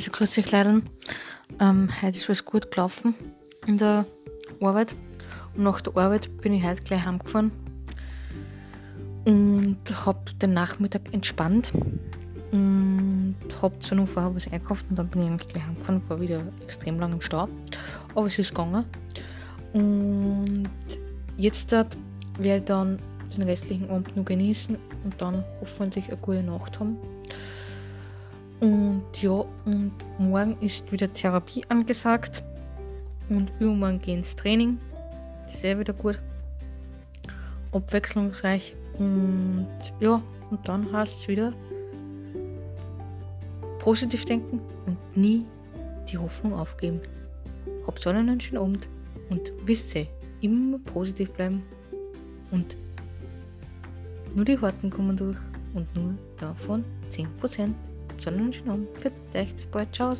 Also grüß euch leider. Ähm, heute ist alles gut gelaufen in der Arbeit. Und nach der Arbeit bin ich heute gleich heimgefahren und habe den Nachmittag entspannt und habe zwar noch vorher was einkauft und dann bin ich eigentlich gleich heimgefahren, war wieder extrem lang im Stau, aber es ist gegangen. Und jetzt werde ich dann den restlichen Abend noch genießen und dann hoffentlich eine gute Nacht haben. Und ja, und morgen ist wieder Therapie angesagt und übermorgen gehen ins Training. Eh wieder gut. Abwechslungsreich. Und ja, und dann heißt es wieder positiv denken und nie die Hoffnung aufgeben. Habt alle einen schönen Abend und wisst ihr, immer positiv bleiben und nur die Harten kommen durch und nur davon 10%. Până și nu. Cât de spui, ceau